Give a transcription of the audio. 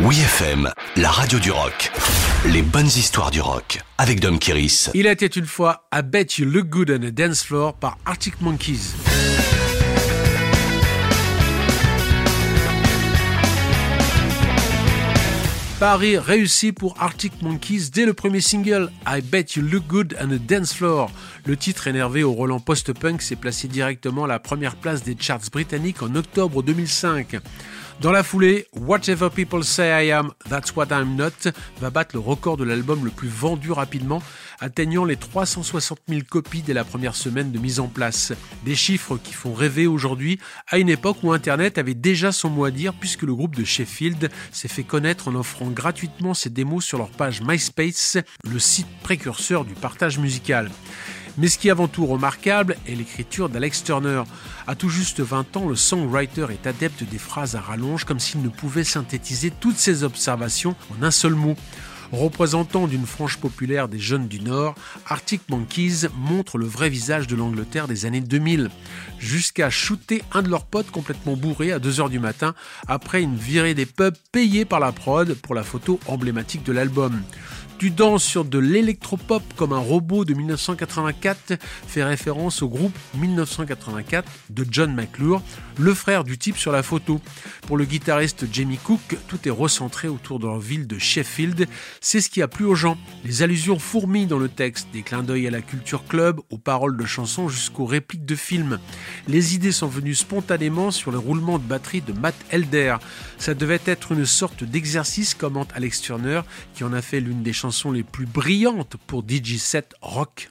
Oui FM, la radio du rock. Les bonnes histoires du rock avec Dom Kiris. Il était une fois I Bet You Look Good on a Dance Floor par Arctic Monkeys. Paris réussi pour Arctic Monkeys dès le premier single I Bet You Look Good on a Dance Floor. Le titre énervé au Roland post-punk s'est placé directement à la première place des charts britanniques en octobre 2005. Dans la foulée, Whatever People Say I Am, That's What I'm Not va battre le record de l'album le plus vendu rapidement, atteignant les 360 000 copies dès la première semaine de mise en place. Des chiffres qui font rêver aujourd'hui, à une époque où Internet avait déjà son mot à dire puisque le groupe de Sheffield s'est fait connaître en offrant gratuitement ses démos sur leur page MySpace, le site précurseur du partage musical. Mais ce qui est avant tout remarquable est l'écriture d'Alex Turner. À tout juste 20 ans, le songwriter est adepte des phrases à rallonge comme s'il ne pouvait synthétiser toutes ses observations en un seul mot. Représentant d'une frange populaire des jeunes du Nord, Arctic Monkeys montre le vrai visage de l'Angleterre des années 2000, jusqu'à shooter un de leurs potes complètement bourré à 2h du matin après une virée des pubs payée par la prod pour la photo emblématique de l'album. Tu danses sur de l'électropop comme un robot de 1984 fait référence au groupe 1984 de John McClure, le frère du type sur la photo. Pour le guitariste Jamie Cook, tout est recentré autour de leur ville de Sheffield. C'est ce qui a plu aux gens. Les allusions fourmillent dans le texte, des clins d'œil à la culture club, aux paroles de chansons jusqu'aux répliques de films. Les idées sont venues spontanément sur le roulement de batterie de Matt Elder. Ça devait être une sorte d'exercice, commente Alex Turner, qui en a fait l'une des chansons les plus brillantes pour DJ7 Rock.